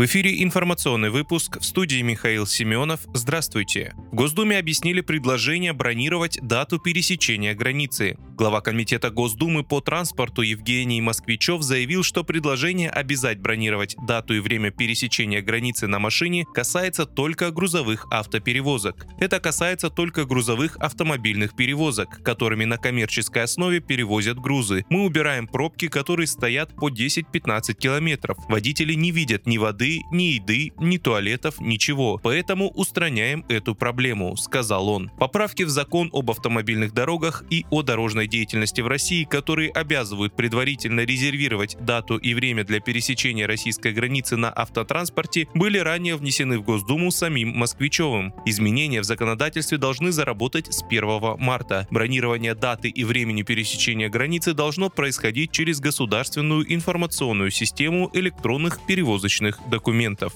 В эфире информационный выпуск в студии Михаил Семенов. Здравствуйте. В Госдуме объяснили предложение бронировать дату пересечения границы. Глава Комитета Госдумы по транспорту Евгений Москвичев заявил, что предложение обязать бронировать дату и время пересечения границы на машине касается только грузовых автоперевозок. Это касается только грузовых автомобильных перевозок, которыми на коммерческой основе перевозят грузы. Мы убираем пробки, которые стоят по 10-15 километров. Водители не видят ни воды, ни еды, ни туалетов, ничего. Поэтому устраняем эту проблему, сказал он. Поправки в закон об автомобильных дорогах и о дорожной деятельности в России, которые обязывают предварительно резервировать дату и время для пересечения российской границы на автотранспорте, были ранее внесены в Госдуму самим Москвичевым. Изменения в законодательстве должны заработать с 1 марта. Бронирование даты и времени пересечения границы должно происходить через государственную информационную систему электронных перевозочных документов.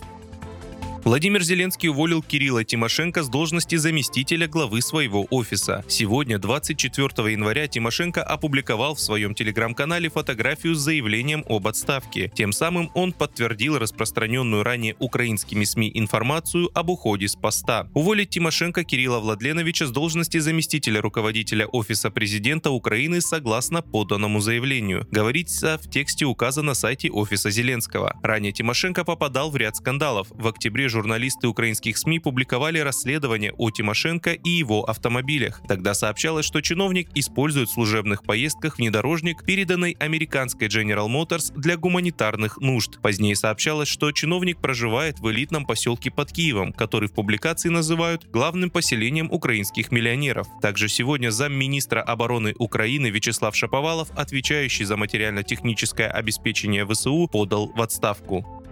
Владимир Зеленский уволил Кирилла Тимошенко с должности заместителя главы своего офиса. Сегодня, 24 января, Тимошенко опубликовал в своем телеграм-канале фотографию с заявлением об отставке. Тем самым он подтвердил распространенную ранее украинскими СМИ информацию об уходе с поста. Уволить Тимошенко Кирилла Владленовича с должности заместителя руководителя Офиса президента Украины согласно поданному заявлению. Говорится в тексте указано на сайте Офиса Зеленского. Ранее Тимошенко попадал в ряд скандалов. В октябре журналисты украинских СМИ публиковали расследование о Тимошенко и его автомобилях. Тогда сообщалось, что чиновник использует в служебных поездках внедорожник, переданный американской General Motors для гуманитарных нужд. Позднее сообщалось, что чиновник проживает в элитном поселке под Киевом, который в публикации называют главным поселением украинских миллионеров. Также сегодня замминистра обороны Украины Вячеслав Шаповалов, отвечающий за материально-техническое обеспечение ВСУ, подал в отставку.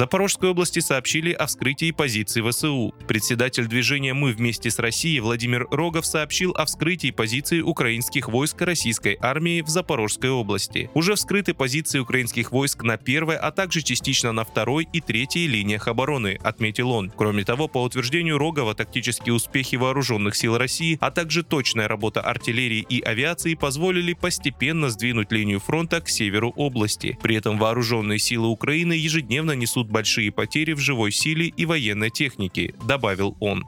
Запорожской области сообщили о вскрытии позиций ВСУ. Председатель движения «Мы вместе с Россией» Владимир Рогов сообщил о вскрытии позиций украинских войск российской армии в Запорожской области. Уже вскрыты позиции украинских войск на первой, а также частично на второй и третьей линиях обороны, отметил он. Кроме того, по утверждению Рогова, тактические успехи вооруженных сил России, а также точная работа артиллерии и авиации позволили постепенно сдвинуть линию фронта к северу области. При этом вооруженные силы Украины ежедневно несут большие потери в живой силе и военной технике, добавил он.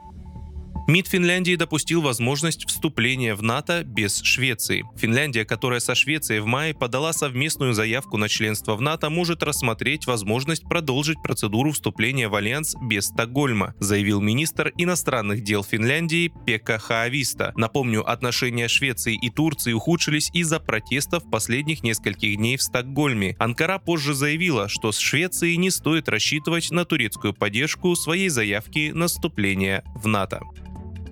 МИД Финляндии допустил возможность вступления в НАТО без Швеции. Финляндия, которая со Швецией в мае подала совместную заявку на членство в НАТО, может рассмотреть возможность продолжить процедуру вступления в альянс без Стокгольма, заявил министр иностранных дел Финляндии Пека Хаависта. Напомню, отношения Швеции и Турции ухудшились из-за протестов последних нескольких дней в Стокгольме. Анкара позже заявила, что с Швецией не стоит рассчитывать на турецкую поддержку своей заявки на вступление в НАТО.